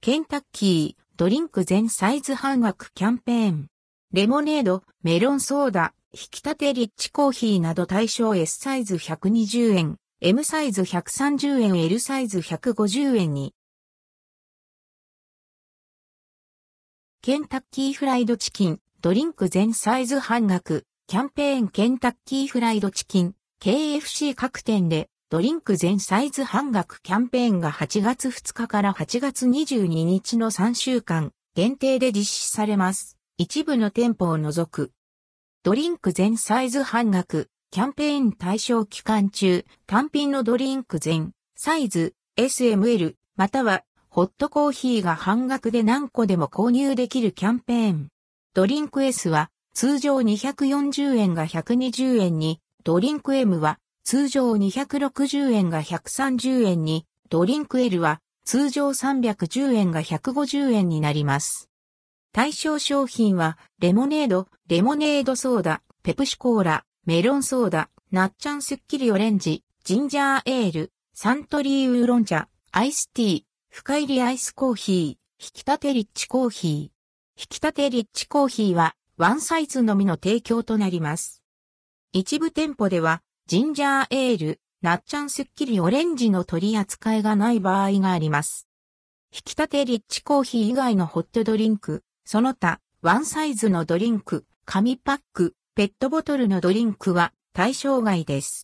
ケンタッキー、ドリンク全サイズ半額キャンペーン。レモネード、メロンソーダ、引き立てリッチコーヒーなど対象 S サイズ120円、M サイズ130円、L サイズ150円に。ケンタッキーフライドチキン、ドリンク全サイズ半額、キャンペーンケンタッキーフライドチキン、KFC 各店でドリンク全サイズ半額キャンペーンが8月2日から8月22日の3週間限定で実施されます。一部の店舗を除く。ドリンク全サイズ半額キャンペーン対象期間中、単品のドリンク全サイズ SML またはホットコーヒーが半額で何個でも購入できるキャンペーン。ドリンク S は通常240円が120円に、ドリンク M は通常260円が130円に、ドリンク L は通常310円が150円になります。対象商品は、レモネード、レモネードソーダ、ペプシコーラ、メロンソーダ、ナッチャンスッキリオレンジ、ジンジャーエール、サントリーウーロン茶、アイスティー、深入りアイスコーヒー、引き立てリッチコーヒー。引き立てリッチコーヒーは、ワンサイズのみの提供となります。一部店舗では、ジンジャーエール、なっちゃんすっきりオレンジの取り扱いがない場合があります。引き立てリッチコーヒー以外のホットドリンク、その他、ワンサイズのドリンク、紙パック、ペットボトルのドリンクは対象外です。